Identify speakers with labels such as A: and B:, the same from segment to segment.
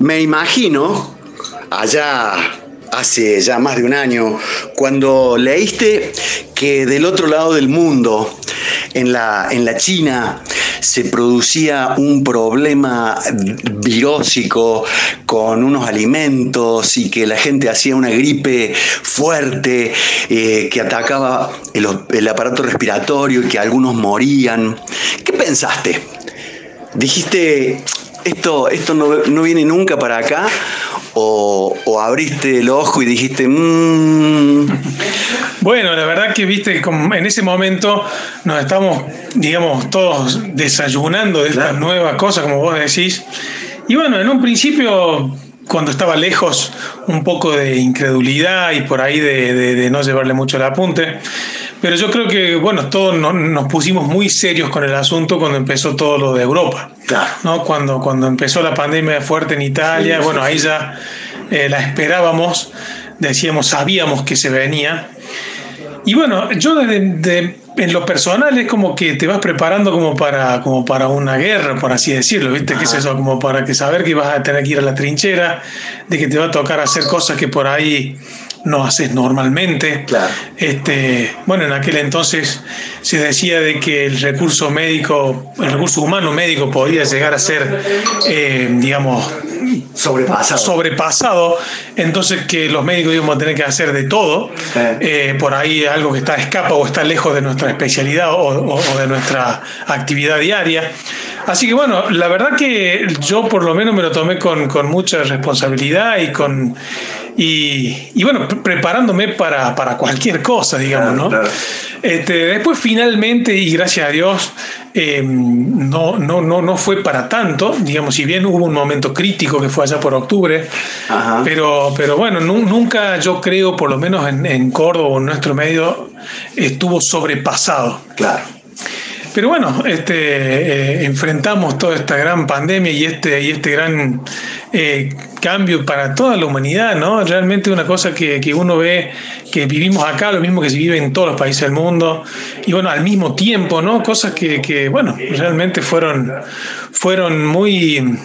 A: Me imagino, allá hace ya más de un año, cuando leíste que del otro lado del mundo, en la, en la China, se producía un problema virósico con unos alimentos y que la gente hacía una gripe fuerte eh, que atacaba el, el aparato respiratorio y que algunos morían. ¿Qué pensaste? Dijiste, esto, esto no, viene nunca para acá, o, abriste el ojo y dijiste, mmm.
B: Bueno, la verdad que viste, como en ese momento nos estamos, digamos, todos desayunando de estas nuevas cosas, como vos decís. Y bueno, en un principio, cuando estaba lejos, un poco de incredulidad y por ahí de no llevarle mucho el apunte. Pero yo creo que, bueno, todos nos pusimos muy serios con el asunto cuando empezó todo lo de Europa. Claro. ¿no? Cuando, cuando empezó la pandemia fuerte en Italia, bueno, ahí ya eh, la esperábamos, decíamos, sabíamos que se venía. Y bueno, yo desde, en lo personal es como que te vas preparando como para, como para una guerra, por así decirlo, ¿viste? ¿Qué es eso? Como para que saber que vas a tener que ir a la trinchera, de que te va a tocar hacer cosas que por ahí no haces normalmente. Este, bueno, en aquel entonces se decía de que el recurso médico, el recurso humano médico podía llegar a ser, eh, digamos, sobrepasado. sobrepasado. Entonces que los médicos íbamos a tener que hacer de todo, eh, por ahí algo que está escapa o está lejos de nuestra especialidad o, de nuestra actividad diaria. Así que bueno, la verdad que yo por lo menos me lo tomé con, con mucha responsabilidad y con y, bueno, preparándome para, cualquier cosa, digamos, ¿no? Este, después finalmente, y gracias a Dios, em, no, no, no, no fue para tanto, digamos, si bien hubo un momento crítico que fue allá por octubre, pero, pero bueno, nunca yo creo, por lo menos en, en Córdoba, en nuestro medio, estuvo sobrepasado.
A: Claro.
B: Pero bueno, este, eh, enfrentamos toda esta gran pandemia y este, y este gran eh, cambio para toda la humanidad, ¿no? Realmente una cosa que, uno ve que vivimos acá, lo mismo que se vive en todos los países del mundo, y bueno, al mismo tiempo, ¿no? Cosas que, bueno, realmente fueron, fueron muy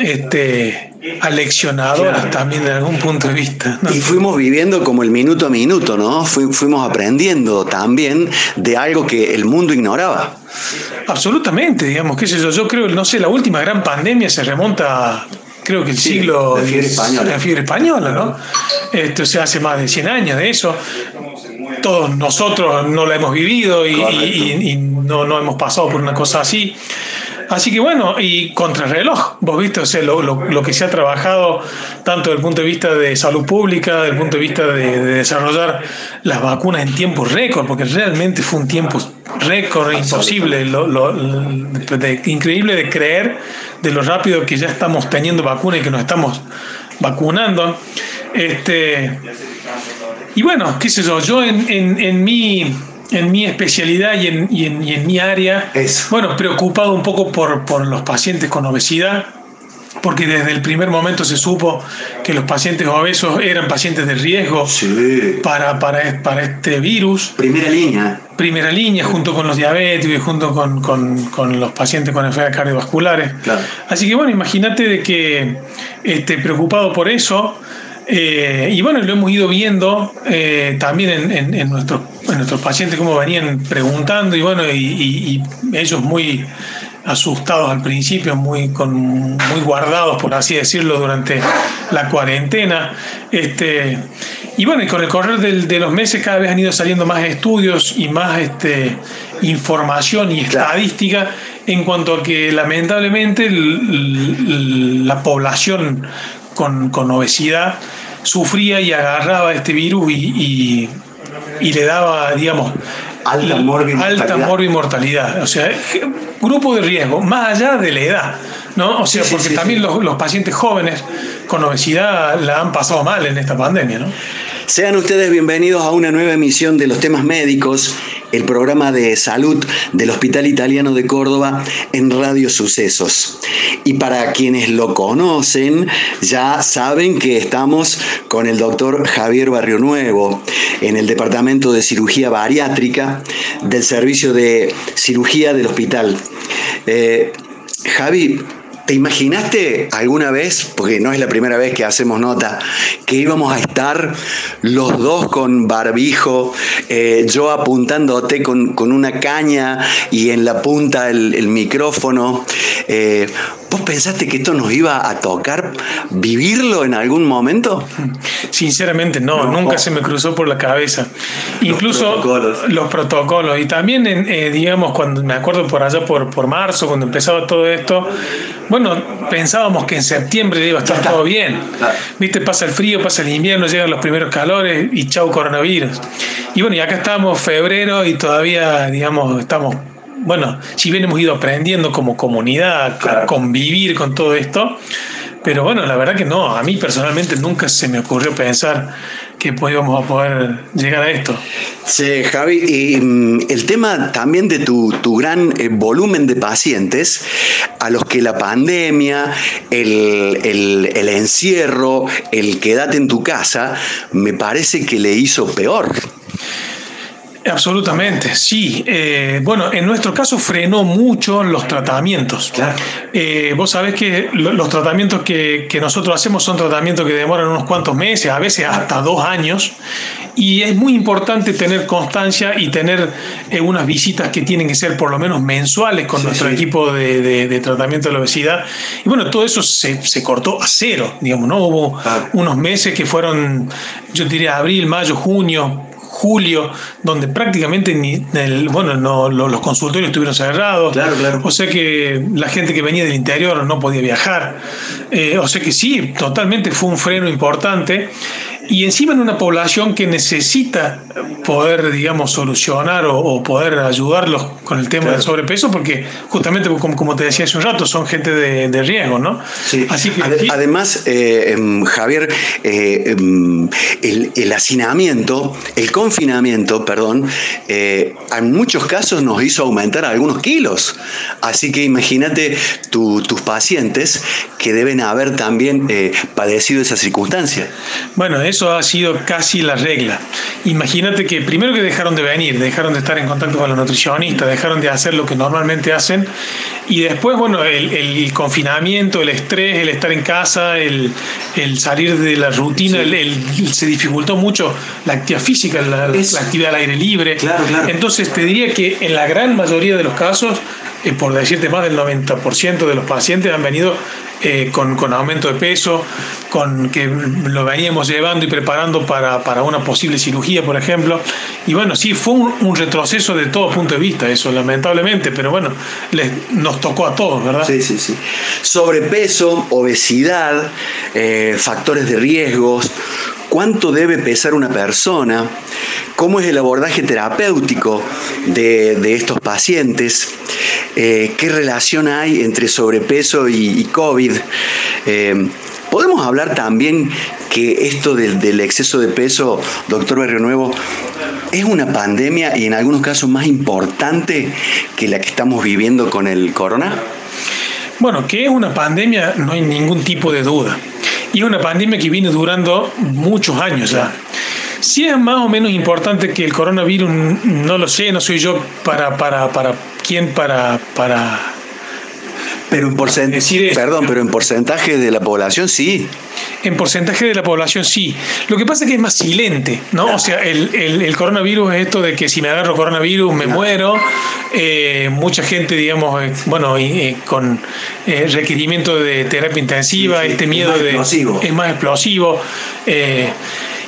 B: este, aleccionadoras también de algún punto de vista.
A: Y fuimos viviendo como el minuto a minuto, ¿no? fuimos aprendiendo también de algo que el mundo ignoraba.
B: Absolutamente, digamos, qué sé yo, yo creo, no sé, la última gran pandemia se remonta creo que el siglo
A: la fiebre española.
B: La fiebre española, ¿no? Esto se hace más de 100 años de eso. Todos nosotros no la hemos vivido y, no, no, hemos pasado por una cosa así. Así que bueno, y contra el reloj, vos viste, o sea, lo, que se ha trabajado tanto desde el punto de vista de salud pública, desde el punto de vista de, desarrollar las vacunas en tiempo récord, porque realmente fue un tiempo récord imposible, lo, increíble de creer de lo rápido que ya estamos teniendo vacunas y que nos estamos vacunando. Este, y bueno, qué sé yo, yo en, en, en mi en mi especialidad y en, y en, y en mi área, bueno, preocupado un poco por, por los pacientes con obesidad, porque desde el primer momento se supo que los pacientes obesos eran pacientes de riesgo para, para, para, este virus.
A: Primera línea.
B: Primera línea, junto con los diabéticos y junto con, con, con los pacientes con enfermedades cardiovasculares. Así que bueno, imagínate de que este, preocupado por eso, eh, y bueno, lo hemos ido viendo eh, también en, nuestros, nuestros pacientes, como venían preguntando, y bueno, y, ellos muy asustados al principio, muy, con, muy guardados, por así decirlo, durante la cuarentena. Este, y bueno, y con el correr de los meses cada vez han ido saliendo más estudios y más este, información y estadística en cuanto a que lamentablemente la población con, con obesidad sufría y agarraba este virus y, y, le daba, digamos,
A: alta morbimortalidad.
B: Alta morbimortalidad. O sea, grupo de riesgo, más allá de la edad. ¿no? O sea, porque también Los, los, pacientes jóvenes con obesidad la han pasado mal en esta pandemia, ¿no?
A: Sean ustedes bienvenidos a una nueva emisión de los temas médicos, el programa de salud del Hospital Italiano de Córdoba en Radio Sucesos. Y para quienes lo conocen, ya saben que estamos con el doctor Javier Barrio Nuevo en el Departamento de Cirugía Bariátrica del Servicio de Cirugía del Hospital. Eh, Javi, ¿Te imaginaste alguna vez, porque no es la primera vez que hacemos nota, que íbamos a estar los dos con barbijo, eh, yo apuntándote con, una caña y en la punta el, micrófono? Eh, ¿Vos pensaste que esto nos iba a tocar vivirlo en algún momento?
B: Sinceramente no, nunca se me cruzó por la cabeza. Incluso los protocolos. Y también, eh, digamos, cuando me acuerdo por allá por, por marzo, cuando empezaba todo esto, bueno, pensábamos que en septiembre iba a estar todo bien. Viste, pasa el frío, pasa el invierno, llegan los primeros calores y chau coronavirus. Y bueno, y acá estamos febrero y todavía, digamos, estamos bueno, si bien hemos ido aprendiendo como comunidad a convivir con todo esto, pero bueno, la verdad que no, a mí personalmente nunca se me ocurrió pensar que podíamos a poder llegar a esto.
A: Sí, Javi, y mm, el tema también de tu, gran eh, volumen de pacientes a los que la pandemia, el, el encierro, el quedate en tu casa, me parece que le hizo peor.
B: Absolutamente, sí. Eh, bueno, en nuestro caso frenó mucho los tratamientos. Eh, vos sabés que los tratamientos que, nosotros hacemos son tratamientos que demoran unos cuantos meses, a veces hasta dos años, y es muy importante tener constancia y tener eh, unas visitas que tienen que ser por lo menos mensuales con nuestro equipo de, tratamiento de la obesidad. Y bueno, todo eso se, cortó a cero, digamos, ¿no? Hubo unos meses que fueron, yo diría, abril, mayo, junio, julio, donde prácticamente ni el, bueno, no, los consultorios estuvieron cerrados.
A: Claro, claro.
B: O sea que la gente que venía del interior no podía viajar. Eh, o sea que sí, totalmente fue un freno importante y encima en una población que necesita poder, digamos, solucionar o, poder ayudarlos con el tema del sobrepeso, porque justamente, como, como, te decía hace un rato, son gente de, riesgo, ¿no?
A: Sí. Así que, Además, eh, em, Javier, eh, em, el, hacinamiento, el confinamiento, perdón, eh, en muchos casos nos hizo aumentar algunos kilos. Así que imagínate tus pacientes que deben haber también padecido esa circunstancia.
B: Bueno, eso eso ha sido casi la regla. Imagínate que primero que dejaron de venir, dejaron de estar en contacto con los nutricionistas, dejaron de hacer lo que normalmente hacen y después, bueno, el, confinamiento, el estrés, el estar en casa, el, salir de la rutina, se dificultó mucho la actividad física, la, actividad al aire libre. Entonces te diría que en la gran mayoría de los casos, eh, por decirte más del 90% de los pacientes han venido eh, con, aumento de peso, con que lo veníamos llevando y preparando para, una posible cirugía, por ejemplo. Y bueno, sí, fue un, retroceso de todo punto de vista, eso, lamentablemente, pero bueno, nos tocó a todos, ¿verdad?
A: Sí, sí, sí. Sobrepeso, obesidad, eh, factores de riesgos, cuánto debe pesar una persona, cómo es el abordaje terapéutico de, estos pacientes, eh, qué relación hay entre sobrepeso y, COVID. Eh, podemos hablar también que esto del, exceso de peso, doctor Berrio Nuevo, es una pandemia y en algunos casos más importante que la que estamos viviendo con el corona.
B: Bueno, que es una pandemia no hay ningún tipo de duda. Y es una pandemia que viene durando muchos años ya. Si es más o menos importante que el coronavirus, no lo sé, no soy yo para, para, para quién para, para
A: pero en porcentaje, perdón, pero en porcentaje de la población sí.
B: En porcentaje de la población sí. Lo que pasa es que es más silente, ¿no? O sea, el, coronavirus es esto de que si me agarro coronavirus me muero. Eh, mucha gente, digamos, eh, bueno, eh, con requerimiento de terapia intensiva, este miedo de... Es más explosivo.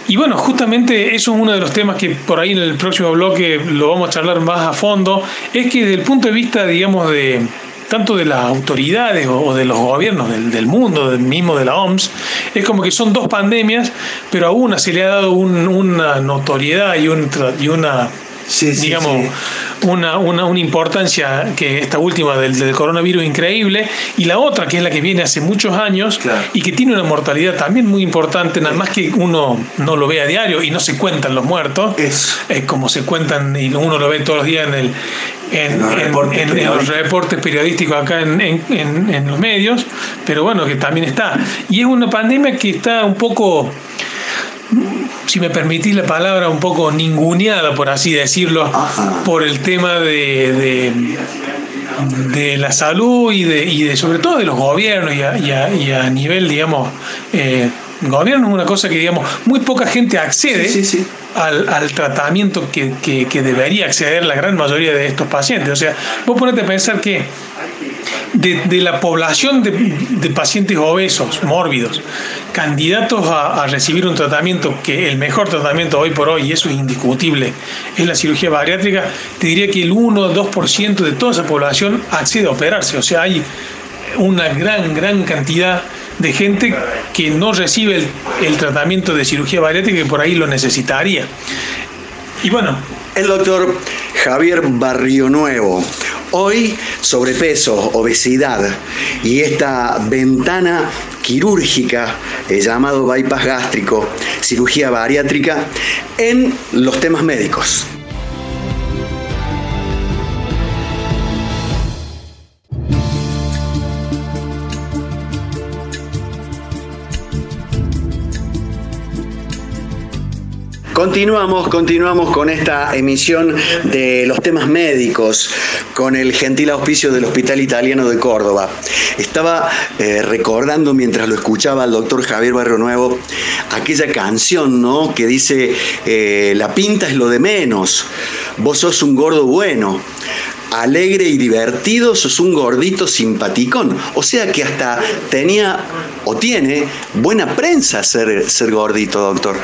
B: Y bueno, justamente eso es uno de los temas que por ahí en el próximo bloque lo vamos a charlar más a fondo, es que desde el punto de vista, digamos, de, tanto de las autoridades o de los gobiernos del, mundo, del mismo de la OMS, es como que son dos pandemias, pero a una se le ha dado una notoriedad y, un, y una, digamos, Una, una, importancia que esta última del, coronavirus increíble, y la otra, que es la que viene hace muchos años y que tiene una mortalidad también muy importante, nada más que uno no lo ve a diario y no se cuentan los muertos, es, como se cuentan y uno lo ve todos los días en el, en, los, reportes periodísticos. acá en, los medios, pero bueno, que también está. Y es una pandemia que está un poco, si me permitís la palabra, un poco ninguneada, por así decirlo, por el tema de de la salud y de, y de sobre todo de los gobiernos y a, nivel, digamos, eh, gobierno es una cosa que, digamos, muy poca gente accede Al, tratamiento que, que, debería acceder la gran mayoría de estos pacientes. O sea, vos ponete a pensar que de, la población de, pacientes obesos, mórbidos, candidatos a, recibir un tratamiento que el mejor tratamiento hoy por hoy, y eso es indiscutible, es la cirugía bariátrica, te diría que el 1 o 2% de toda esa población accede a operarse. O sea, hay una gran, gran cantidad de gente que no recibe el, el tratamiento de cirugía bariátrica que por ahí lo necesitaría. Y bueno.
A: El doctor Javier Barrio Nuevo. Hoy, sobrepeso, obesidad y esta ventana quirúrgica eh, llamado bypass gástrico, cirugía bariátrica, en los temas médicos. Continuamos, continuamos con esta emisión de los temas médicos con el gentil auspicio del Hospital Italiano de Córdoba. Estaba eh, recordando mientras lo escuchaba al doctor Javier Barrio Nuevo aquella canción, ¿no? Que dice, eh, la pinta es lo de menos, vos sos un gordo bueno alegre y divertido, sos un gordito simpaticón. O sea que hasta tenía o tiene buena prensa ser, ser gordito, doctor.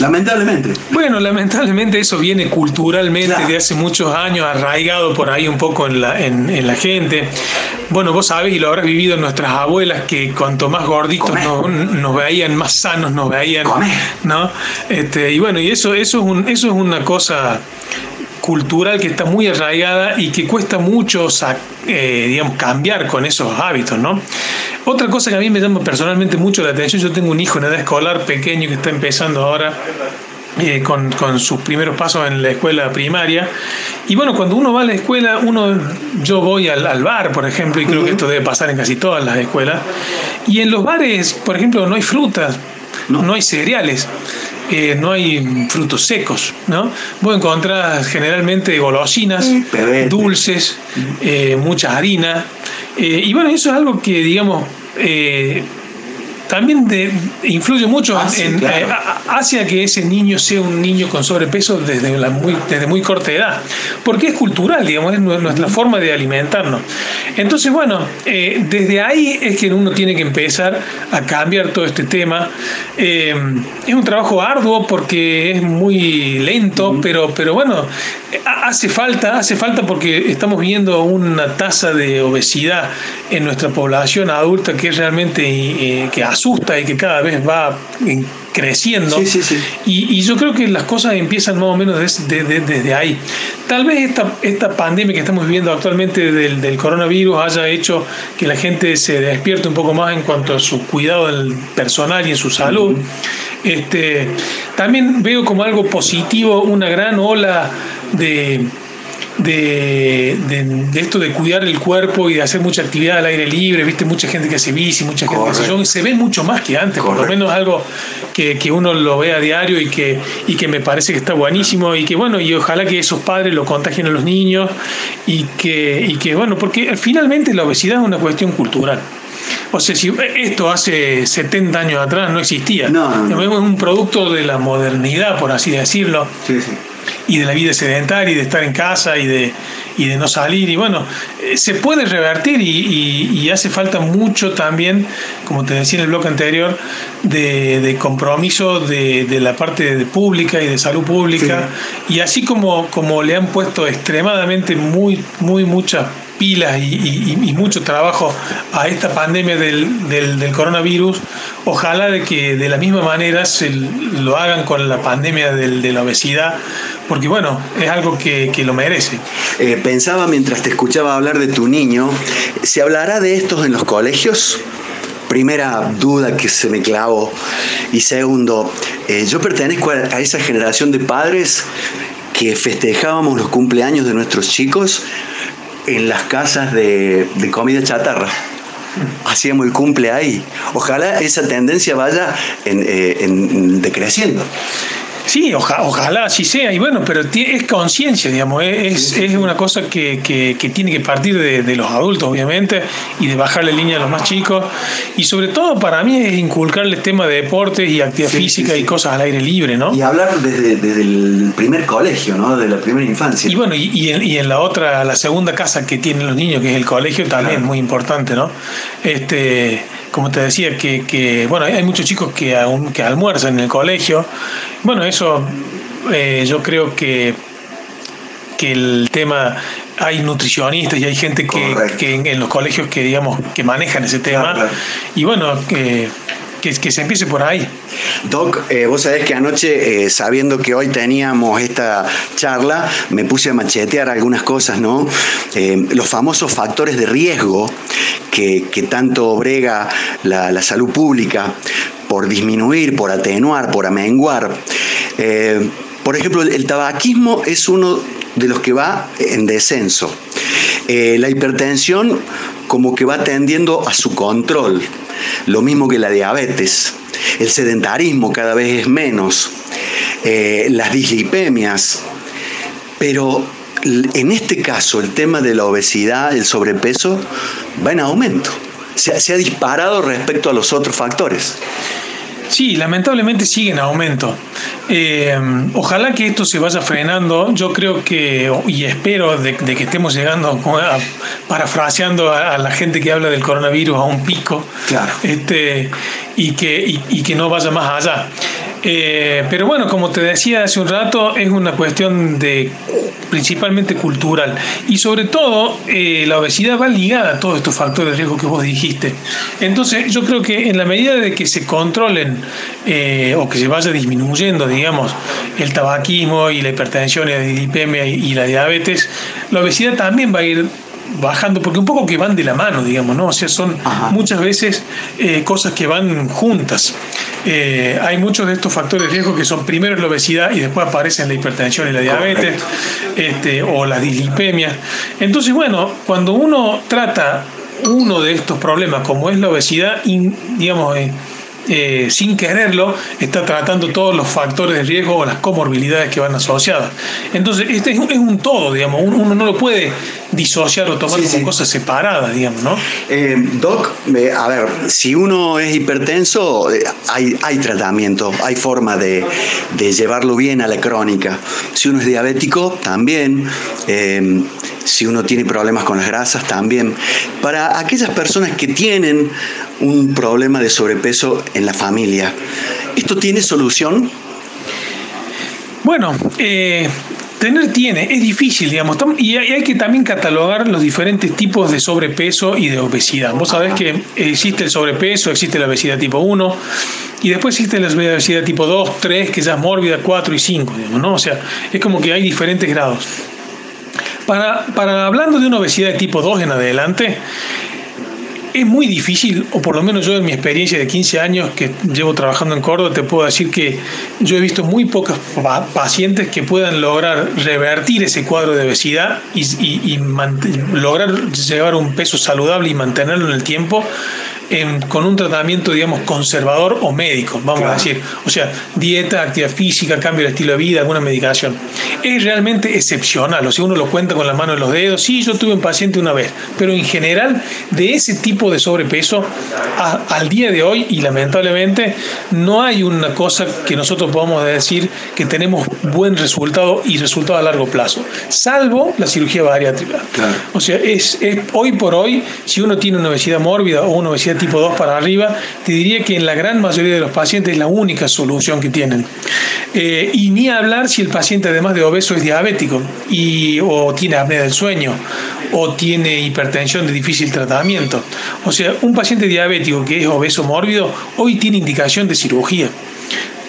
A: Lamentablemente.
B: Bueno, lamentablemente eso viene culturalmente de hace muchos años, arraigado por ahí un poco en la, en, la gente. Bueno, vos sabés y lo habrás vivido en nuestras abuelas que cuanto más gorditos nos, veían, más sanos nos veían. ¿no? Este, y bueno, y eso, eso, es un, eso es una cosa cultural que está muy arraigada y que cuesta mucho eh, digamos, cambiar con esos hábitos, ¿no? Otra cosa que a mí me llama personalmente mucho la atención, yo tengo un hijo en edad escolar pequeño que está empezando ahora eh, con, sus primeros pasos en la escuela primaria. Y bueno, cuando uno va a la escuela, uno, yo voy al, bar, por ejemplo, y creo que esto debe pasar en casi todas las escuelas. Y en los bares, por ejemplo, no hay frutas, no, no hay cereales. Eh, no hay frutos secos, ¿no? Vos encontrás generalmente golosinas, dulces, eh, mucha harina. Eh, y bueno, eso es algo que, digamos, también influye mucho ah, en, eh, hacia que ese niño sea un niño con sobrepeso desde, la muy, desde muy corta edad, porque es cultural, digamos, es nuestra forma de alimentarnos. Entonces, bueno, eh, desde ahí es que uno tiene que empezar a cambiar todo este tema. Eh, es un trabajo arduo porque es muy lento, pero, pero bueno, hace falta, hace falta porque estamos viendo una tasa de obesidad en nuestra población adulta que es realmente que asusta y que cada vez va creciendo. Y, yo creo que las cosas empiezan más o menos desde, ahí. Tal vez esta, esta pandemia que estamos viviendo actualmente del, coronavirus haya hecho que la gente se despierte un poco más en cuanto a su cuidado del personal y en su salud. Este, también veo como algo positivo una gran ola de de, de, esto de cuidar el cuerpo y de hacer mucha actividad al aire libre, viste, mucha gente que hace bici, mucha gente que hace se ve mucho más que antes, por lo menos algo que, que, uno lo ve a diario y que, y que me parece que está buenísimo y que bueno, y ojalá que esos padres lo contagien a los niños y que, y que bueno, porque finalmente la obesidad es una cuestión cultural. O sea, si esto hace 70 años atrás no existía. No, Es un producto de la modernidad, por así decirlo. Sí, sí y de la vida sedentaria y de estar en casa y de, y de no salir. Y bueno, eh, se puede revertir y, hace falta mucho también, como te decía en el bloque anterior, de, compromiso de, la parte de pública y de salud pública. Y así como, como le han puesto extremadamente muy, muy muchas pilas y, mucho trabajo a esta pandemia del, del, coronavirus, ojalá de que de la misma manera se lo hagan con la pandemia de la obesidad, porque bueno, es algo que, que lo merece.
A: Eh, pensaba mientras te escuchaba hablar de tu niño, ¿se hablará de estos en los colegios? Primera duda que se me clavó. Y segundo, eh, yo pertenezco a esa generación de padres que festejábamos los cumpleaños de nuestros chicos en las casas de, comida chatarra. Hacíamos el cumple ahí. Ojalá esa tendencia vaya en, eh, decreciendo.
B: Sí, ojalá así sea, y bueno, pero es conciencia, digamos, es, es, una cosa que, que, tiene que partir de, los adultos, obviamente, y de bajarle línea a los más chicos, y sobre todo para mí es inculcarle el tema de deportes y actividad física y cosas al aire libre, ¿no?
A: Y hablar desde, desde, el primer colegio, ¿no? De la primera infancia.
B: Y bueno, y, y, en, y, en, la otra, la segunda casa que tienen los niños, que es el colegio, también es muy importante, ¿no? Este como te decía, que, bueno, hay muchos chicos que, aún, que almuerzan en el colegio. Bueno, eso eh, yo creo que, que el tema hay nutricionistas y hay gente que, en, los colegios que digamos que manejan ese tema. y bueno que que, se empiece por ahí.
A: Doc, eh, vos sabés que anoche, eh, sabiendo que hoy teníamos esta charla, me puse a machetear algunas cosas, ¿no? Eh, los famosos factores de riesgo que, tanto brega la, salud pública por disminuir, por atenuar, por amenguar. por ejemplo, el tabaquismo es uno de los que va en descenso. la hipertensión como que va tendiendo a su control lo mismo que la diabetes. El sedentarismo cada vez es menos, eh, las dislipemias, pero en este caso el tema de la obesidad, el sobrepeso, va en aumento. se ha disparado respecto a los otros factores.
B: Sí, lamentablemente sigue en aumento. Eh, ojalá que esto se vaya frenando. Yo creo que, y espero de, que estemos llegando, parafraseando a, la gente que habla del coronavirus, a un pico.
A: Claro.
B: Este, y, que, y que no vaya más allá. Eh, pero bueno, como te decía hace un rato, es una cuestión de principalmente cultural. Y sobre todo, eh, la obesidad va ligada a todos estos factores de riesgo que vos dijiste. Entonces, yo creo que en la medida de que se controlen eh, o que se vaya disminuyendo, digamos, el tabaquismo y la hipertensión y la dislipemia y la diabetes, la obesidad también va a ir bajando, porque un poco que van de la mano, digamos, ¿no? O sea, son muchas veces cosas que van juntas. Eh, hay muchos de estos factores de riesgo que son primero la obesidad y después aparecen la hipertensión y la diabetes este, o la dislipemia. Entonces, bueno, cuando uno trata uno de estos problemas, como es la obesidad, digamos, eh, eh, sin quererlo, está tratando todos los factores de riesgo o las comorbilidades que van asociadas. Entonces, este es un, todo, digamos, uno no lo puede disociar o tomar como cosas separadas, digamos, ¿no?
A: Eh, doc, a ver, si uno es hipertenso, eh, hay, hay tratamiento, hay forma de, llevarlo bien a la crónica. Si uno es diabético, también. Si uno tiene problemas con las grasas, también. Para aquellas personas que tienen un problema de sobrepeso en la familia. ¿Esto tiene solución?
B: Bueno, eh, tener tiene, es difícil, digamos, y hay, que también catalogar los diferentes tipos de sobrepeso y de obesidad. Vos sabés que existe el sobrepeso, existe la obesidad tipo 1, y después existe la obesidad tipo 2, 3, que ya es mórbida, 4 y 5, digamos, ¿no? O sea, es como que hay diferentes grados. Para, para hablando de una obesidad de tipo 2 en adelante, es muy difícil, o por lo menos yo en mi experiencia de 15 años que llevo trabajando en Córdoba, te puedo decir que yo he visto muy pocos pacientes que puedan lograr revertir ese cuadro de obesidad y, y lograr llevar un peso saludable y mantenerlo en el tiempo con un tratamiento, digamos, conservador o médico, vamos a decir. O sea, dieta, actividad física, cambio de estilo de vida, alguna medicación. Es realmente excepcional, o sea, uno lo cuenta con la mano en los dedos. Sí, yo tuve un paciente una vez, pero en general, de ese tipo de sobrepeso, al día de hoy, y lamentablemente, no hay una cosa que nosotros podamos decir que tenemos buen resultado y resultado a largo plazo, salvo la cirugía bariátrica. O sea, es, es hoy por hoy, si uno tiene una obesidad mórbida o una obesidad tipo 2 para arriba, te diría que en la gran mayoría de los pacientes es la única solución que tienen. Eh, y ni hablar si el paciente además de obeso es diabético y, o tiene apnea del sueño o tiene hipertensión de difícil tratamiento. O sea, un paciente diabético que es obeso mórbido hoy tiene indicación de cirugía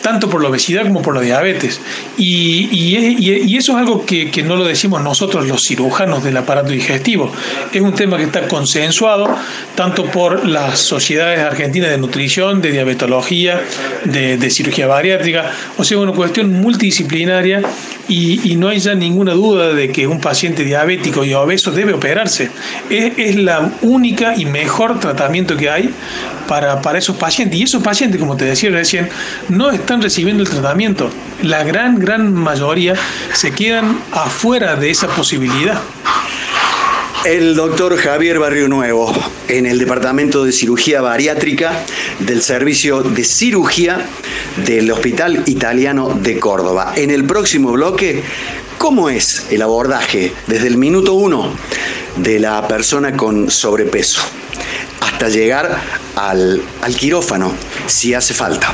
B: tanto por la obesidad como por la diabetes. Y, eso es algo que, no lo decimos nosotros los cirujanos del aparato digestivo. Es un tema que está consensuado tanto por las sociedades argentinas de nutrición, de diabetología, de, cirugía bariátrica, o sea, una cuestión multidisciplinaria y, no hay ya ninguna duda de que un paciente diabético y obeso debe operarse. Es, es la única y mejor tratamiento que hay para, para esos pacientes. Y esos pacientes, como te decía recién, no están recibiendo el tratamiento. La gran, gran mayoría se quedan afuera de esa posibilidad.
A: El doctor Javier Barrio Nuevo, en el Departamento de Cirugía Bariátrica del Servicio de Cirugía del Hospital Italiano de Córdoba. En el próximo bloque, ¿cómo es el abordaje desde el minuto uno de la persona con sobrepeso hasta llegar al, al quirófano, si hace falta?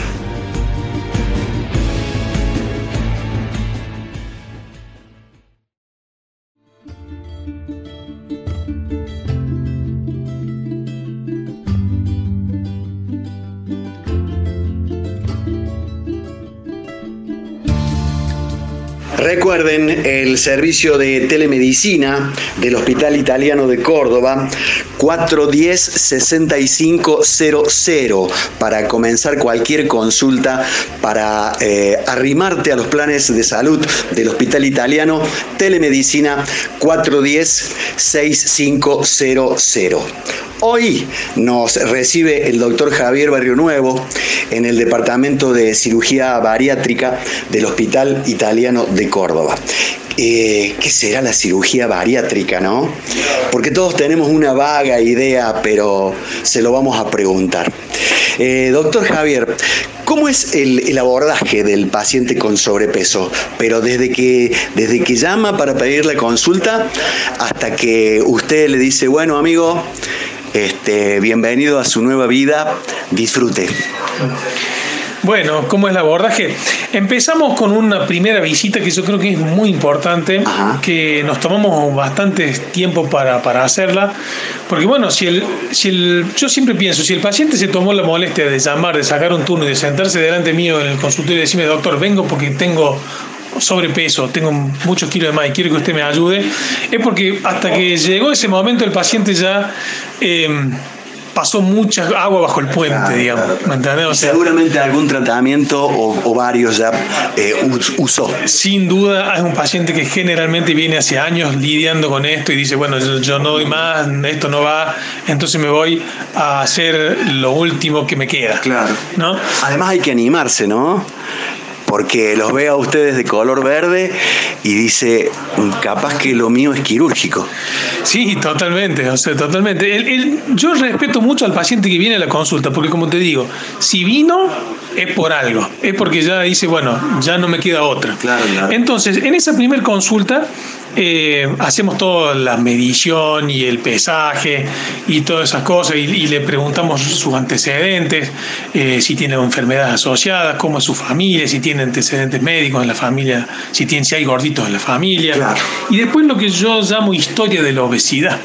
A: Recuerden el servicio de telemedicina del Hospital Italiano de Córdoba 410-6500 para comenzar cualquier consulta, para eh, arrimarte a los planes de salud del Hospital Italiano, telemedicina 410-6500. Hoy nos recibe el doctor Javier Barrio Nuevo en el Departamento de Cirugía Bariátrica del Hospital Italiano de Córdoba. Eh, ¿Qué será la cirugía bariátrica, no? Porque todos tenemos una vaga idea, pero se lo vamos a preguntar. Eh, doctor Javier, ¿Cómo es el, abordaje del paciente con sobrepeso? Pero desde que, desde que llama para pedir la consulta hasta que usted le dice, bueno amigo, este, bienvenido a su nueva vida, disfrute.
B: Bueno, ¿cómo es el abordaje? Empezamos con una primera visita que yo creo que es muy importante, que nos tomamos bastante tiempo para, hacerla, porque bueno, si el, si el, yo siempre pienso, si el paciente se tomó la molestia de llamar, de sacar un turno y de sentarse delante mío en el consultorio y decirme, doctor, vengo porque tengo sobrepeso, tengo muchos kilos de más y quiero que usted me ayude, es porque hasta que llegó ese momento el paciente ya eh, pasó mucha agua bajo el puente, digamos.
A: seguramente algún tratamiento o, varios ya eh, usó.
B: Sin duda, es un paciente que generalmente viene hace años lidiando con esto y dice, bueno, yo, no doy más, esto no va, entonces me voy a hacer lo último que me queda.
A: Claro. ¿no? Además hay que animarse, ¿no? Porque los veo a ustedes de color verde y dice, capaz que lo mío es quirúrgico.
B: Sí, totalmente, o sea, totalmente. yo respeto mucho al paciente que viene a la consulta, porque como te digo, si vino es por algo, es porque ya dice, bueno, ya no me queda otra.
A: Claro, claro.
B: Entonces, en esa primera consulta, eh, hacemos toda la medición y el pesaje y todas esas cosas y, le preguntamos sus antecedentes, eh, si tiene enfermedades asociadas, cómo es su familia, si tiene antecedentes médicos en la familia, si, tiene, si hay gorditos en la familia. Y después lo que yo llamo historia de la obesidad.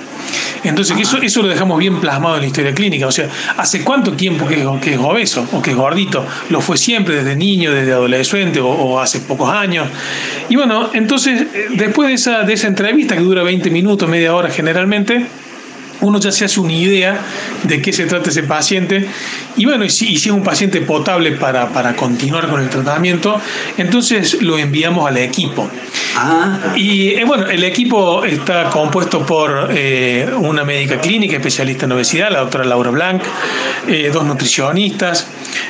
B: Entonces, eso, eso lo dejamos bien plasmado en la historia clínica. O sea, ¿hace cuánto tiempo que, que es obeso o que es gordito? ¿Lo fue siempre, desde niño, desde adolescente o, hace pocos años? Y bueno, entonces, eh, después de esa, de esa entrevista que dura 20 minutos, media hora generalmente, uno ya se hace una idea de qué se trata ese paciente y bueno, y si, es un paciente potable para, continuar con el tratamiento, entonces lo enviamos al equipo. Ah. Y eh, bueno, el equipo está compuesto por eh, una médica clínica especialista en obesidad, la doctora Laura Blanc, eh, dos nutricionistas,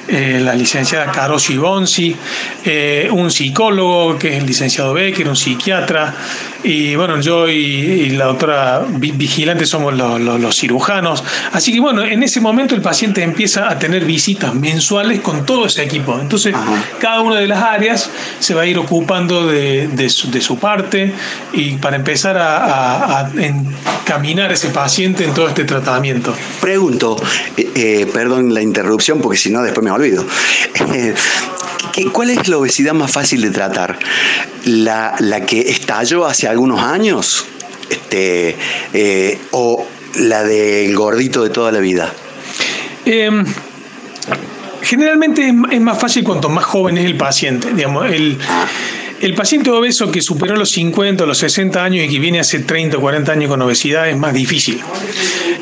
B: la licenciada Carosi Bonsi, un psicólogo que es el licenciado Becker, un psiquiatra, y bueno, yo y, la doctora vigilante somos los, cirujanos. Así que bueno, en ese momento el paciente empieza a tener visitas mensuales con todo ese equipo. Entonces, cada una de las áreas se va a ir ocupando de, su, parte y para empezar a, encaminar a ese paciente en todo este tratamiento.
A: Pregunto, eh, eh, perdón la interrupción porque si no después me olvido. Eh, ¿Cuál es la obesidad más fácil de tratar? ¿La, que estalló hace algunos años? Este, eh, ¿O la del gordito de toda la vida?
B: Em, generalmente es más fácil cuanto más joven es el paciente. Digamos, el. El paciente obeso que superó los 50 o los 60 años y que viene hace 30 o 40 años con obesidad es más difícil.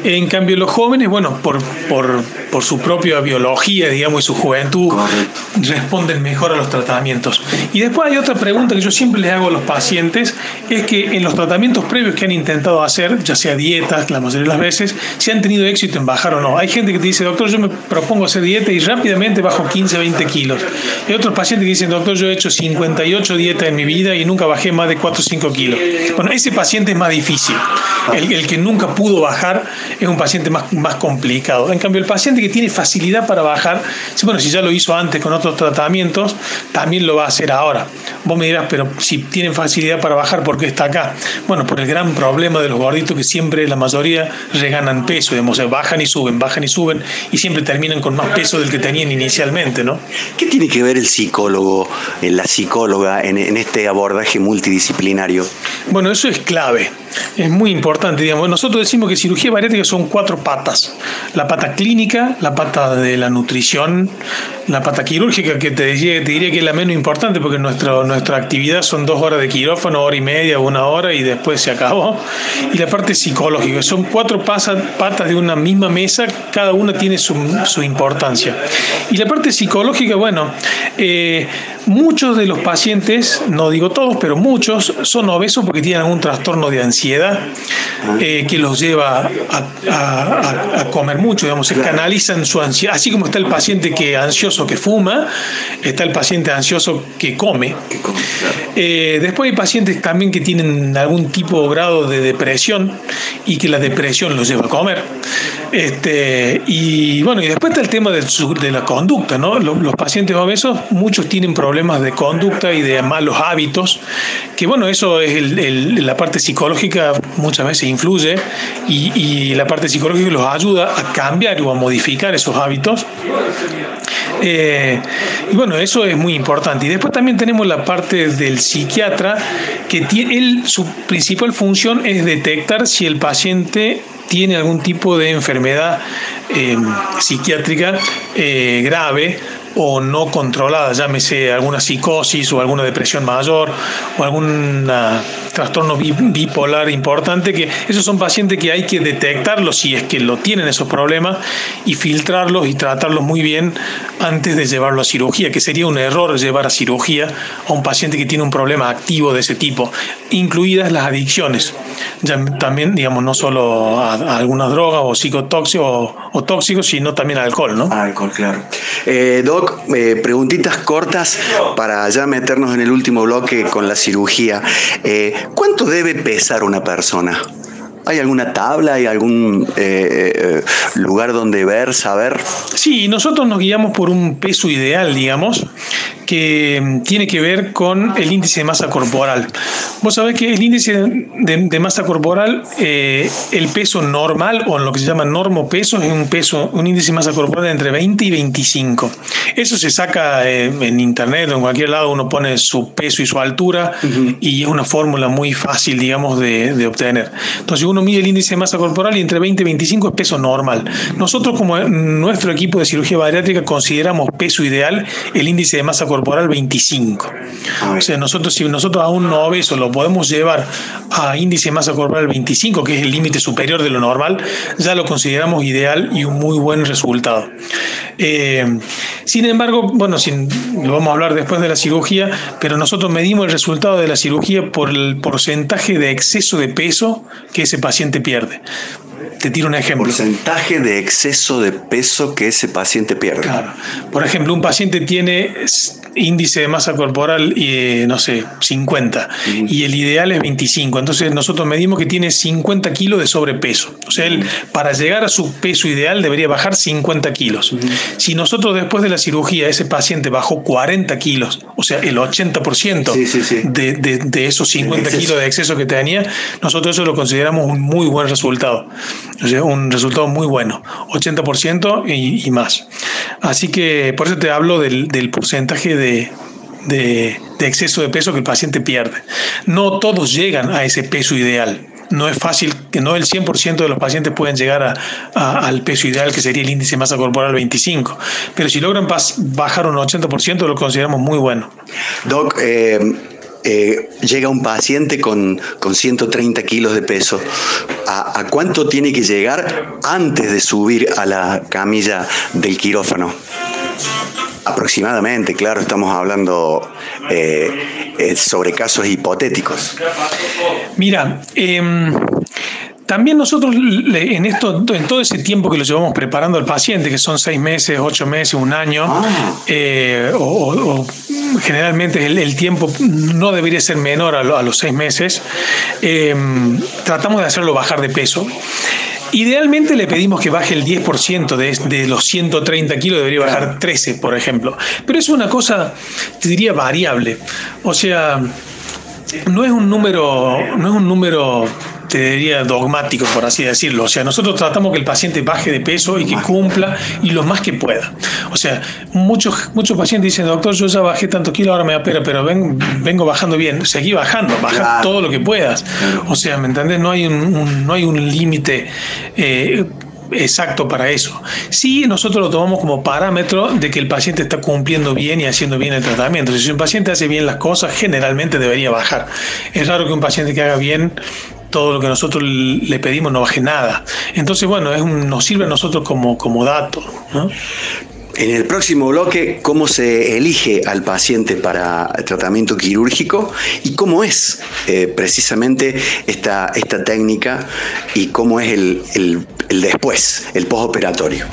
B: En cambio, los jóvenes, bueno, por, por, por su propia biología, digamos, y su juventud, responden mejor a los tratamientos. Y después hay otra pregunta que yo siempre les hago a los pacientes, es que en los tratamientos previos que han intentado hacer, ya sea dietas, la mayoría de las veces, si han tenido éxito en bajar o no. Hay gente que te dice, doctor, yo me propongo hacer dieta y rápidamente bajo 15, 20 kilos. Hay otros pacientes que dicen, doctor, yo he hecho 58 dietas en mi vida y nunca bajé más de 4 o 5 kilos. Bueno, ese paciente es más difícil. El, el que nunca pudo bajar es un paciente más, más complicado. En cambio, el paciente que tiene facilidad para bajar, bueno, si ya lo hizo antes con otros tratamientos, también lo va a hacer ahora. Vos me dirás, pero si tienen facilidad para bajar, ¿por qué está acá? Bueno, por el gran problema de los gorditos que siempre la mayoría reganan peso, digamos, bajan y suben, bajan y suben y siempre terminan con más peso del que tenían inicialmente, ¿no?
A: ¿Qué tiene que ver el psicólogo, eh, la psicóloga en, en este abordaje multidisciplinario?
B: Bueno, eso es clave. Es muy importante, digamos. Nosotros decimos que cirugía bariátrica son cuatro patas. La pata clínica, la pata de la nutrición, la pata quirúrgica, que te, diría, te diría que es la menos importante porque nuestra, nuestra actividad son dos horas de quirófano, hora y media, una hora y después se acabó. Y la parte psicológica, son cuatro patas de una misma mesa, cada una tiene su, su importancia. Y la parte psicológica, bueno, eh, muchos de los pacientes, no digo todos, pero muchos, son obesos porque tienen algún trastorno de ansiedad eh, que los lleva a, a, comer mucho, digamos, se canalizan su ansiedad, así como está el paciente que ansioso que fuma, está el paciente ansioso que come. Eh, después hay pacientes también que tienen algún tipo o grado de depresión y que la depresión los lleva a comer. Este, y bueno, y después está el tema de, su, de la conducta, ¿no? Los, los pacientes obesos, muchos tienen problemas de conducta y de malos hábitos, que bueno, eso es el, el, la parte psicológica muchas veces influye y, y, la parte psicológica los ayuda a cambiar o a modificar esos hábitos. Eh, y bueno, eso es muy importante. Y después también tenemos la parte del psiquiatra, que tiene, él, su principal función es detectar si el paciente tiene algún tipo de enfermedad eh, psiquiátrica eh, grave o no controlada, llámese alguna psicosis o alguna depresión mayor o algún trastorno bipolar importante, que esos son pacientes que hay que detectarlos si es que lo tienen esos problemas y filtrarlos y tratarlos muy bien antes de llevarlo a cirugía, que sería un error llevar a cirugía a un paciente que tiene un problema activo de ese tipo, incluidas las adicciones, ya, también, digamos, no solo a, a algunas drogas o psicotóxicos o, o, tóxicos, sino también al alcohol, ¿no?
A: Alcohol, claro. Eh, Doc, eh, preguntitas cortas para ya meternos en el último bloque con la cirugía. Eh, ¿Cuánto debe pesar una persona? ¿Hay alguna tabla? ¿Hay algún eh, lugar donde ver, saber?
B: Sí, nosotros nos guiamos por un peso ideal, digamos, que tiene que ver con el índice de masa corporal. Vos sabés que el índice de, de masa corporal, eh, el peso normal, o lo que se llama normopeso, es un peso, un índice de masa corporal de entre 20 y 25. Eso se saca eh, en internet o en cualquier lado, uno pone su peso y su altura, uh -huh. y es una fórmula muy fácil, digamos, de, de obtener. Entonces uno mide el índice de masa corporal y entre 20 y 25 es peso normal. Nosotros, como nuestro equipo de cirugía bariátrica, consideramos peso ideal el índice de masa corporal 25. O sea, nosotros, si nosotros a un obeso lo podemos llevar a índice de masa corporal 25, que es el límite superior de lo normal, ya lo consideramos ideal y un muy buen resultado. Eh, sin embargo, bueno, sin, lo vamos a hablar después de la cirugía, pero nosotros medimos el resultado de la cirugía por el porcentaje de exceso de peso que ese paciente pierde. Te tiro un ejemplo.
A: Porcentaje de exceso de peso que ese paciente pierde.
B: Claro. Por ejemplo, un paciente tiene índice de masa corporal, eh, no sé, 50, uh -huh. y el ideal es 25. Entonces nosotros medimos que tiene 50 kilos de sobrepeso. O sea, él para llegar a su peso ideal debería bajar 50 kilos. Uh -huh. Si nosotros después de la cirugía ese paciente bajó 40 kilos, o sea, el 80% sí, sí, sí. De, de, de, esos 50 kilos de exceso que tenía, nosotros eso lo consideramos un muy buen resultado. O sea, un resultado muy bueno, 80% y, y más. Así que por eso te hablo del, porcentaje de, exceso de peso que el paciente pierde. No todos llegan a ese peso ideal. No es fácil, que no el 100% de los pacientes pueden llegar a, al peso ideal, que sería el índice de masa corporal 25. Pero si logran bajar un 80%, lo consideramos muy bueno.
A: Doc, eh eh, llega un paciente con, con 130 kilos de peso, ¿a, ¿a cuánto tiene que llegar antes de subir a la camilla del quirófano? Aproximadamente, claro, estamos hablando eh, eh, sobre casos hipotéticos.
B: Mira, em, también nosotros en esto, en todo ese tiempo que lo llevamos preparando al paciente, que son seis meses, ocho meses, un año,
A: Ah.
B: eh, o, o generalmente el, el tiempo no debería ser menor a, lo- a los seis meses, eh, tratamos de hacerlo bajar de peso. Idealmente le pedimos que baje el 10% de, de los 130 kilos, debería bajar 13, por ejemplo. Pero es una cosa, te diría, variable. O sea, no es un número, no es un número, te diría, dogmático, por así decirlo. O sea, nosotros tratamos que el paciente baje de peso y que cumpla y lo más que pueda. O sea, muchos, muchos pacientes dicen, doctor, yo ya bajé tantos kilos, ahora me opera, pero ven- vengo bajando bien. Seguí bajando, baja
A: Claro.
B: todo lo que puedas. O sea, ¿me entendés? No hay un, un- no hay un límite. eh, Exacto para eso. Sí, nosotros lo tomamos como parámetro de que el paciente está cumpliendo bien y haciendo bien el tratamiento. Si un paciente hace bien las cosas, generalmente debería bajar. Es raro que un paciente que haga bien todo lo que nosotros le pedimos no baje nada. Entonces, bueno, es un- nos sirve a nosotros como, como dato.
A: En el próximo bloque, cómo se elige al paciente para tratamiento quirúrgico y cómo es eh, precisamente esta, esta técnica y cómo es el, el- el después, el postoperatorio.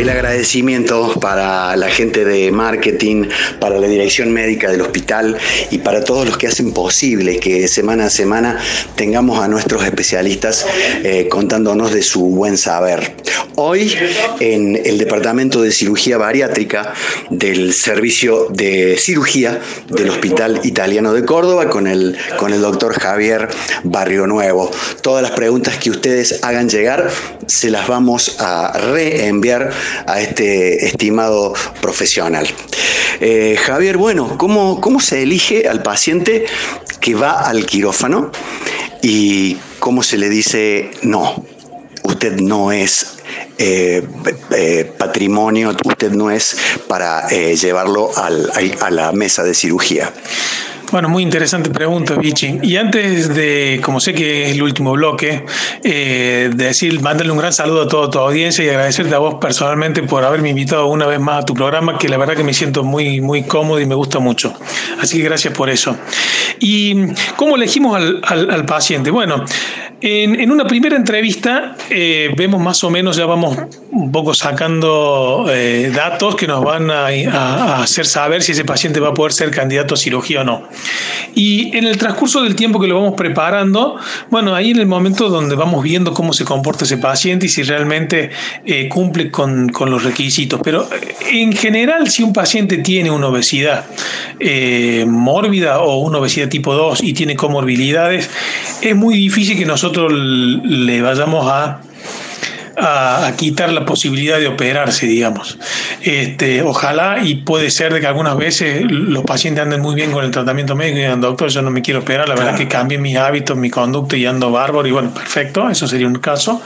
A: El agradecimiento para la gente de marketing, para la dirección médica del hospital y para todos los que hacen posible que semana a semana tengamos a nuestros especialistas eh, contándonos de su buen saber. Hoy en el Departamento de Cirugía Bariátrica del Servicio de Cirugía del Hospital Italiano de Córdoba con el, con el doctor Javier Barrio Nuevo. Todas las preguntas que ustedes hagan llegar se las vamos a reenviar a este estimado profesional. Eh, Javier, bueno, ¿cómo, ¿cómo se elige al paciente que va al quirófano y cómo se le dice no? Usted no es eh, eh, patrimonio, usted no es para llevarlo a la mesa de cirugía.
B: Bueno, muy interesante pregunta, Vichy. Y antes de, como sé que es el último bloque, eh, de decir, mándale un gran saludo a toda tu audiencia y agradecerte a vos personalmente por haberme invitado una vez más a tu programa, que la verdad que me siento muy, muy cómodo y me gusta mucho. Así que gracias por eso. ¿Y cómo elegimos al, al- al paciente? Bueno, en, en una primera entrevista eh, vemos más o menos, ya vamos un poco sacando eh, datos que nos van a, a- hacer saber si ese paciente va a poder ser candidato a cirugía o no. Y en el transcurso del tiempo que lo vamos preparando, bueno, ahí en el momento donde vamos viendo cómo se comporta ese paciente y si realmente eh, cumple con, con los requisitos. Pero eh, en general, si un paciente tiene una obesidad mórbida o una obesidad tipo 2 y tiene comorbilidades, es muy difícil que nosotros le vayamos a a, a quitar la posibilidad de operarse, digamos. Este, ojalá y puede ser de que algunas veces los pacientes anden muy bien con el tratamiento médico y digan, doctor, yo no me quiero operar, la verdad que cambié mis hábitos, mi conducta y ando bárbaro y bueno, perfecto, eso sería un caso.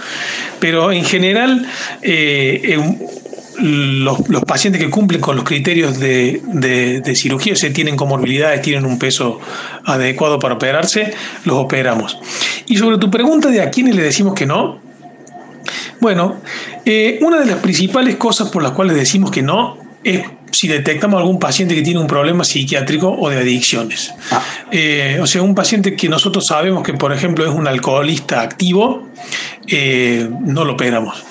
B: Pero en general, eh, los, los pacientes que cumplen con los criterios de, de- de cirugía, o sea, tienen comorbilidades, tienen un peso adecuado para operarse, los operamos. Y sobre tu pregunta de a quiénes le decimos que no, bueno, eh, una de las principales cosas por las cuales decimos que no es si detectamos algún paciente que tiene un problema psiquiátrico o de adicciones. Eh, o sea, un paciente que nosotros sabemos que, por ejemplo, es un alcoholista activo, eh, no lo operamos.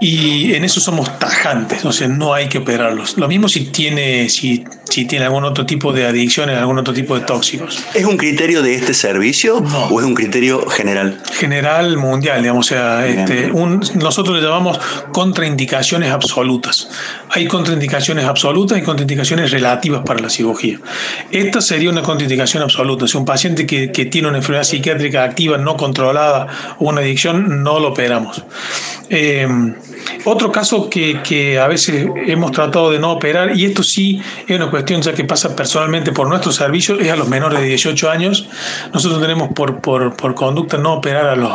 B: Y en eso somos tajantes, o sea, no hay que operarlos. Lo mismo si tiene, si si tiene algún otro tipo de adicciones, algún otro tipo de tóxicos.
A: ¿Es un criterio de este servicio o es un criterio general?
B: General, mundial, digamos. O sea, este, nosotros le llamamos contraindicaciones absolutas. Hay contraindicaciones absolutas y contraindicaciones relativas para la cirugía. Esta sería una contraindicación absoluta. Si un paciente que, tiene una enfermedad psiquiátrica activa no controlada o una adicción, no lo operamos. Eh, otro caso que, que, a veces hemos tratado de no operar, y esto sí es una cuestión ya que pasa personalmente por nuestro servicio, es a los menores de 18 años. Nosotros tenemos por, por, por conducta no operar a los,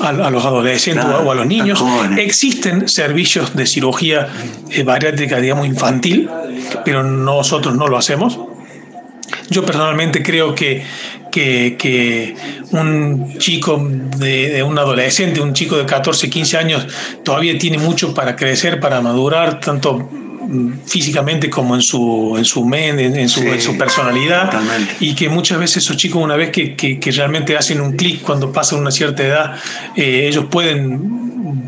B: a, los adolescentes o a los niños. Existen servicios de cirugía eh, bariátrica, digamos, infantil, pero nosotros no lo hacemos. Yo personalmente creo que, que, un chico, de, un adolescente, un chico de 14, 15 años, todavía tiene mucho para crecer, para madurar, tanto físicamente como en su en su mente, en, su, en su personalidad y que muchas veces esos chicos una vez que, que, realmente hacen un clic cuando pasan una cierta edad eh, ellos pueden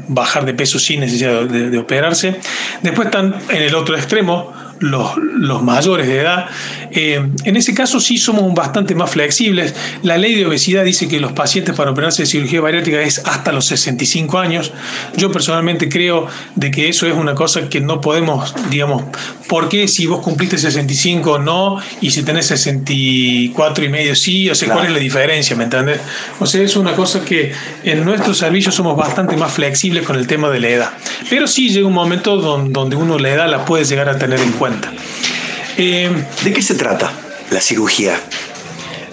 B: bajar de peso sin necesidad de, de, operarse. Después están en el otro extremo los, mayores de edad. Eh, en ese caso sí somos bastante más flexibles. La ley de obesidad dice que los pacientes para operarse de cirugía bariátrica es hasta los 65 años. Yo personalmente creo de que eso es una cosa que no podemos, digamos, porque si vos cumpliste 65 no y si tenés 64 y medio sí, o sea, ¿cuál es la diferencia? ¿Me entiendes? O sea, es una cosa que en nuestros servicios somos bastante más flexibles con el tema de la edad. Pero sí llega un momento donde uno la edad la puede llegar a tener en cuenta.
A: Eh, ¿De qué se trata la cirugía?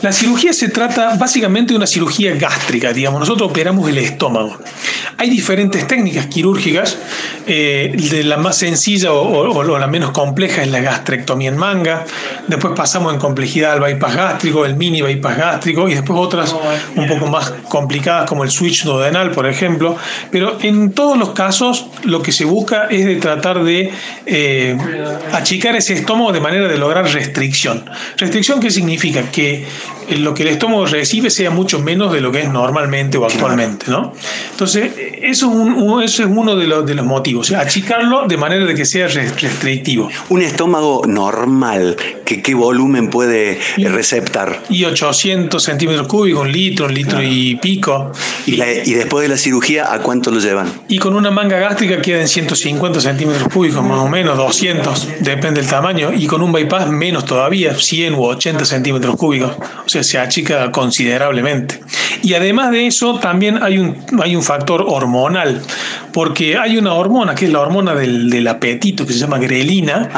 B: La cirugía se trata básicamente de una cirugía gástrica, digamos. Nosotros operamos el estómago. Hay diferentes técnicas quirúrgicas. Eh, de la más sencilla o, la menos compleja es la gastrectomía en manga. Después pasamos en complejidad al bypass gástrico, el mini bypass gástrico y después otras un poco más complicadas como el switch duodenal, por ejemplo. Pero en todos los casos lo que se busca es de tratar de eh, achicar ese estómago de manera de lograr restricción. ¿Restricción qué significa? Que lo que el estómago recibe sea mucho menos de lo que es normalmente o actualmente, ¿no? Entonces, eso es, uno de los, de los motivos, achicarlo de manera de que sea restrictivo.
A: Un estómago normal, que ¿qué volumen puede receptar?
B: Y 800 centímetros cúbicos, un litro, un litro y pico.
A: ¿Y, ¿Y después de la cirugía, a cuánto lo llevan?
B: Y con una manga gástrica quedan 150 centímetros cúbicos, más o menos, 200, depende del tamaño. Y con un bypass, menos todavía, 100 u 80 centímetros cúbicos. O sea, se achica considerablemente. Y además de eso, también hay un, hay un factor hormonal, porque hay una hormona, que es la hormona del, apetito, que se llama grelina,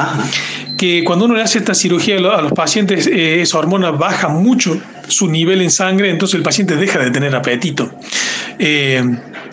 B: que cuando uno le hace esta cirugía a los pacientes, eh, esa hormona baja mucho su nivel en sangre, entonces el paciente deja de tener apetito. Eh,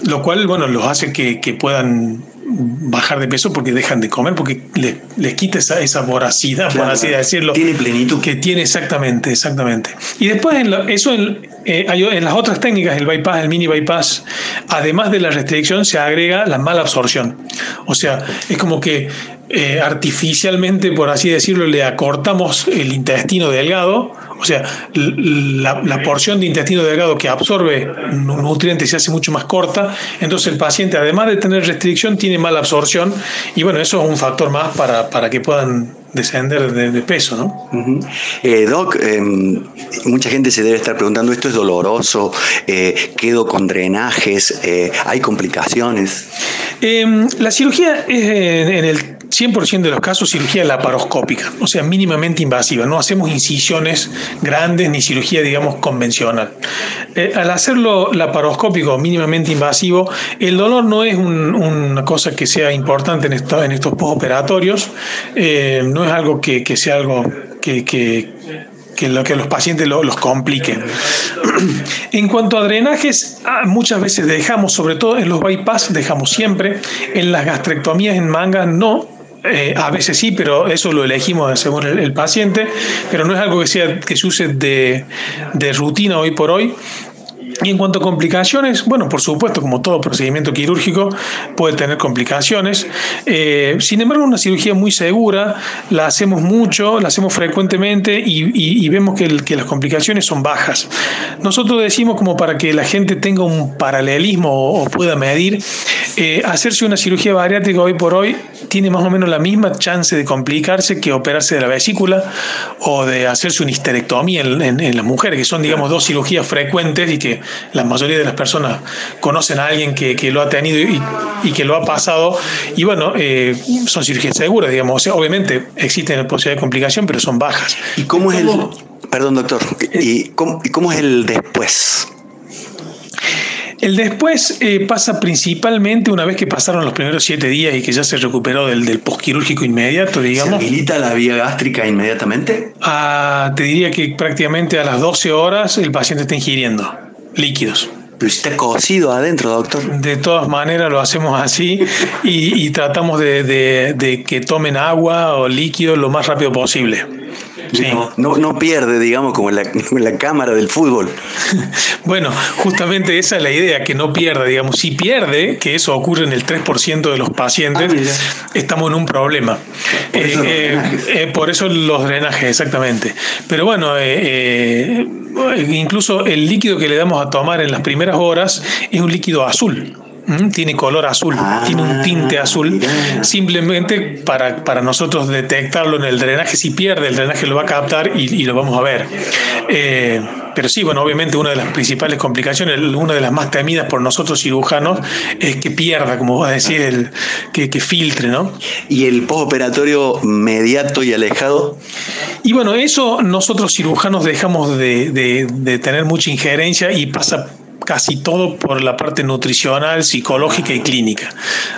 B: lo cual, bueno, los hace que, que puedan bajar de peso porque dejan de comer, porque les, quita esa, esa voracidad, por así decirlo.
A: Tiene plenitud.
B: Que tiene exactamente, exactamente. Y después, en eso en, eh, en las otras técnicas, el bypass, el mini bypass, además de la restricción, se agrega la mala absorción. O sea, es como que eh, artificialmente, por así decirlo, le acortamos el intestino delgado, o sea, la, porción de intestino delgado que absorbe nutrientes se hace mucho más corta, entonces el paciente, además de tener restricción, tiene mala absorción y bueno, eso es un factor más para, para que puedan descender de, peso, ¿no?
A: Eh, doc, em, mucha gente se debe estar preguntando, ¿esto es doloroso? Eh, ¿Quedo con drenajes? ¿Hay complicaciones?
B: Em, la cirugía es en el 100% de los casos cirugía laparoscópica, o sea, mínimamente invasiva. No hacemos incisiones grandes ni cirugía, digamos, convencional. Eh, al hacerlo laparoscópico mínimamente invasivo, el dolor no es una cosa que sea importante en, estos postoperatorios, eh, no es algo que, sea algo que, que lo que los pacientes los compliquen. En cuanto a drenajes, ah, muchas veces dejamos, sobre todo en los bypass, dejamos siempre, en las gastrectomías en manga no, eh, a veces sí, pero eso lo elegimos según el, paciente, pero no es algo que, sea, que se use de, rutina hoy por hoy. Y en cuanto a complicaciones, bueno, por supuesto, como todo procedimiento quirúrgico, puede tener complicaciones. Eh, sin embargo, una cirugía muy segura, la hacemos mucho, la hacemos frecuentemente y, vemos que, las complicaciones son bajas. Nosotros decimos como para que la gente tenga un paralelismo o, pueda medir, eh, hacerse una cirugía bariátrica hoy por hoy tiene más o menos la misma chance de complicarse que operarse de la vesícula o de hacerse una histerectomía en, las mujeres, que son, digamos, dos cirugías frecuentes y que la mayoría de las personas conocen a alguien que, lo ha tenido y, que lo ha pasado. Y bueno, eh, son cirugías seguras, digamos. obviamente existen posibilidades de complicación, pero son bajas.
A: ¿Y cómo es el... Perdón, doctor. ¿Y cómo, y cómo es el después?
B: El después eh, pasa principalmente una vez que pasaron los primeros siete días y que ya se recuperó del, del postquirúrgico inmediato, digamos.
A: ¿Se habilita la vía gástrica inmediatamente?
B: Ah, te diría que prácticamente a las 12 horas el paciente está ingiriendo líquidos.
A: Pero está cocido adentro, doctor.
B: De todas maneras lo hacemos así y, tratamos de, que tomen agua o líquido lo más rápido posible.
A: No, no, pierde, digamos, como en la, cámara del fútbol.
B: bueno, justamente esa es la idea, que no pierda, digamos. Si pierde, que eso ocurre en el 3% de los pacientes, ah, estamos en un problema. Por eso, eh, eh, eh, por eso, los drenajes, exactamente. Pero bueno, incluso el líquido que le damos a tomar en las primeras horas es un líquido azul tiene color azul, tiene un tinte ah, azul, simplemente para, para, nosotros detectarlo en el drenaje, si pierde el drenaje lo va a captar y, lo vamos a ver. Eh, pero sí, bueno, obviamente una de las principales complicaciones, una de las más temidas por nosotros cirujanos, es que pierda, como va a decir, el, que, filtre, ¿no?
A: ¿Y el postoperatorio mediato y alejado?
B: Y bueno, eso nosotros cirujanos dejamos de, de tener mucha injerencia y pasa casi todo por la parte nutricional, psicológica y clínica.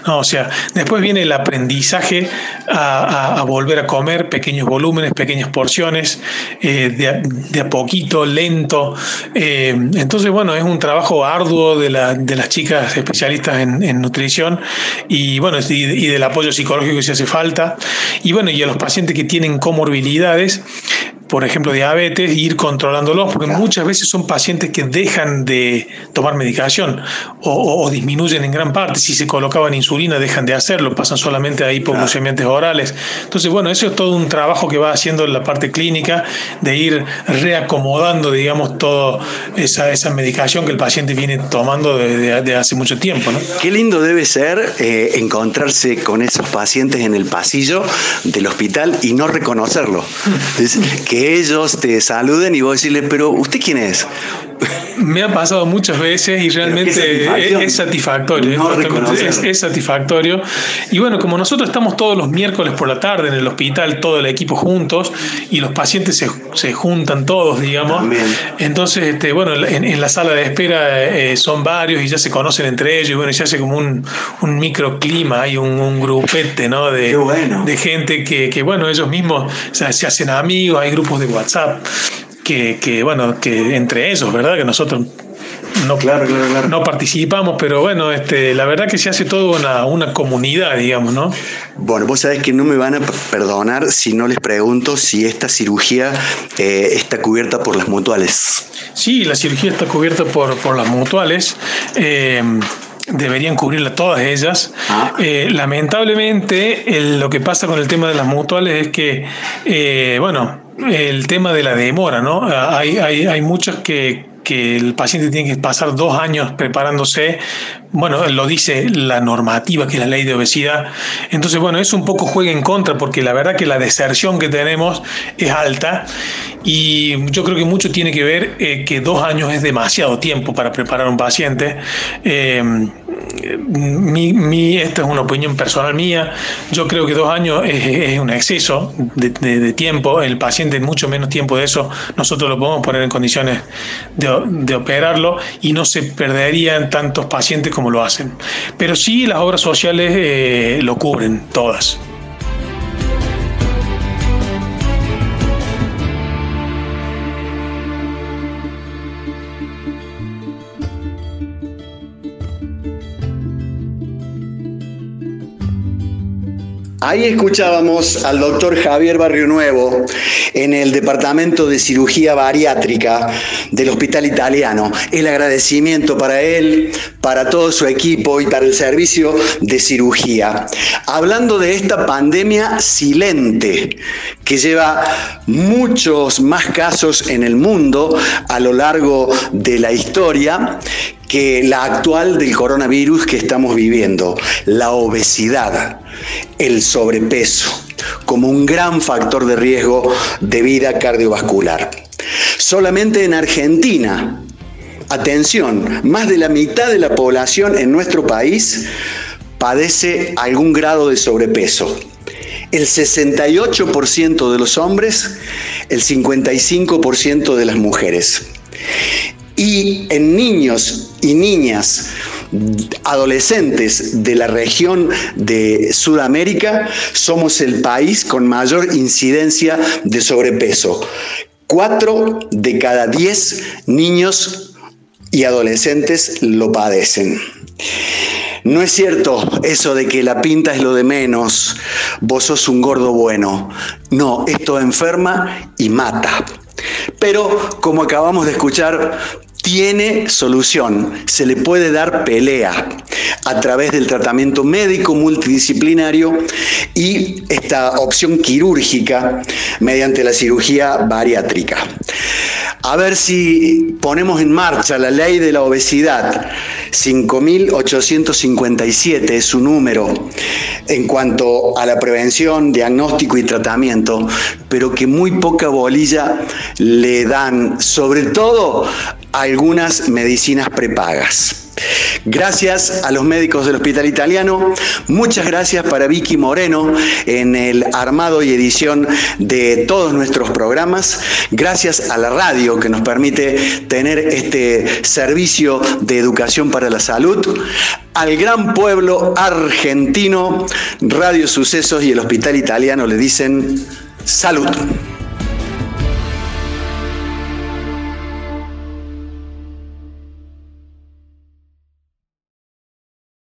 B: o sea, después viene el aprendizaje a, volver a comer pequeños volúmenes, pequeñas porciones, eh, de, a poquito, lento. Eh, entonces, bueno, es un trabajo arduo de, las chicas especialistas en, nutrición y, bueno, y, y del apoyo psicológico si hace falta. Y bueno, y a los pacientes que tienen comorbilidades, por ejemplo, diabetes, ir controlándolos, porque muchas veces son pacientes que dejan de tomar medicación o, disminuyen en gran parte. Si se colocaban insulina, dejan de hacerlo, pasan solamente a hipoglucemiantes orales. Entonces, bueno, eso es todo un trabajo que va haciendo en la parte clínica de ir reacomodando, digamos, toda esa, esa medicación que el paciente viene tomando desde hace mucho tiempo. ¿no?
A: Qué lindo debe ser eh, encontrarse con esos pacientes en el pasillo del hospital y no reconocerlo. que ellos te saluden y vos decirles, pero ¿usted quién es?
B: Me ha pasado muchas veces y realmente es satisfactorio. es, satisfactorio. Y bueno, como nosotros estamos todos los miércoles por la tarde en el hospital, todo el equipo juntos, y los pacientes se, juntan todos, digamos. Entonces, este, bueno, en, la sala de espera eh, son varios y ya se conocen entre ellos, y bueno, se hace como un, microclima, hay un, grupete, ¿no? De, de gente que, bueno, ellos mismos se hacen amigos, hay grupos de WhatsApp que, bueno, que entre ellos, ¿verdad? Que nosotros no, claro, no participamos, pero bueno, este, la verdad que se hace todo una, una comunidad, digamos, ¿no?
A: Bueno, vos sabés que no me van a perdonar si no les pregunto si esta cirugía eh, está cubierta por las mutuales.
B: Sí, la cirugía está cubierta por, por las mutuales. Eh, deberían cubrirla todas ellas. Ah. Eh, lamentablemente, lo que pasa con el tema de las mutuales es que, bueno, el tema de la demora, ¿no? Hay, hay, hay muchos que, que el paciente tiene que pasar dos años preparándose, bueno, lo dice la normativa, que es la ley de obesidad. Entonces, bueno, eso un poco juega en contra, porque la verdad que la deserción que tenemos es alta y yo creo que mucho tiene que ver eh, que dos años es demasiado tiempo para preparar un paciente. Eh, mi, esta es una opinión personal mía. Yo creo que dos años es, un exceso de, tiempo. El paciente, mucho menos tiempo de eso, nosotros lo podemos poner en condiciones de, operarlo y no se perderían tantos pacientes como lo hacen. Pero sí, las obras sociales eh, lo cubren todas.
A: Ahí escuchábamos al doctor Javier Barrio Nuevo en el Departamento de Cirugía Bariátrica del Hospital Italiano. El agradecimiento para él, para todo su equipo y para el servicio de cirugía. Hablando de esta pandemia silente que lleva muchos más casos en el mundo a lo largo de la historia que la actual del coronavirus que estamos viviendo, la obesidad, el sobrepeso, como un gran factor de riesgo de vida cardiovascular. Solamente en Argentina, atención, más de la mitad de la población en nuestro país padece algún grado de sobrepeso. El 68% de los hombres, el 55% de las mujeres. Y en niños y niñas adolescentes de la región de Sudamérica, somos el país con mayor incidencia de sobrepeso. Cuatro de cada diez niños y adolescentes lo padecen. No es cierto eso de que la pinta es lo de menos, vos sos un gordo bueno. No, esto enferma y mata. Pero como acabamos de escuchar, tiene solución, se le puede dar pelea a través del tratamiento médico multidisciplinario y esta opción quirúrgica mediante la cirugía bariátrica. A ver si ponemos en marcha la ley de la obesidad. 5.857 es su número en cuanto a la prevención, diagnóstico y tratamiento, pero que muy poca bolilla le dan, sobre todo algunas medicinas prepagas. Gracias a los médicos del Hospital Italiano, muchas gracias para Vicky Moreno en el armado y edición de todos nuestros programas, gracias a la radio que nos permite tener este servicio de educación para la salud, al gran pueblo argentino, Radio Sucesos y el Hospital Italiano le dicen salud.